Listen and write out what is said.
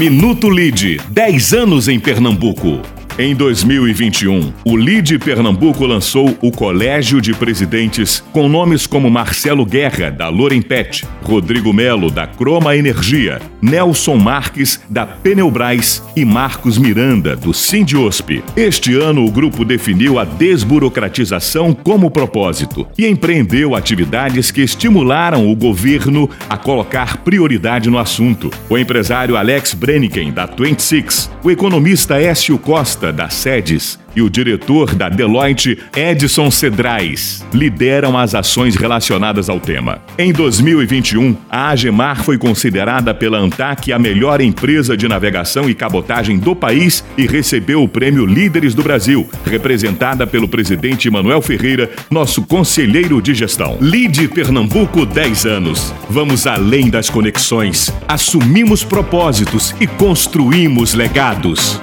Minuto Lide, 10 anos em Pernambuco. Em 2021, o LIDE Pernambuco lançou o Colégio de Presidentes com nomes como Marcelo Guerra, da Lorempet, Rodrigo Melo, da Croma Energia, Nelson Marques, da Peneubras e Marcos Miranda, do Sindiosp. Este ano, o grupo definiu a desburocratização como propósito e empreendeu atividades que estimularam o governo a colocar prioridade no assunto. O empresário Alex Breniken, da 26, o economista Écio Costa, da SEDES e o diretor da Deloitte, Edson Cedrais, lideram as ações relacionadas ao tema. Em 2021, a Agemar foi considerada pela ANTAC a melhor empresa de navegação e cabotagem do país e recebeu o prêmio Líderes do Brasil, representada pelo presidente Manuel Ferreira, nosso conselheiro de gestão. Lide Pernambuco 10 anos. Vamos além das conexões, assumimos propósitos e construímos legados.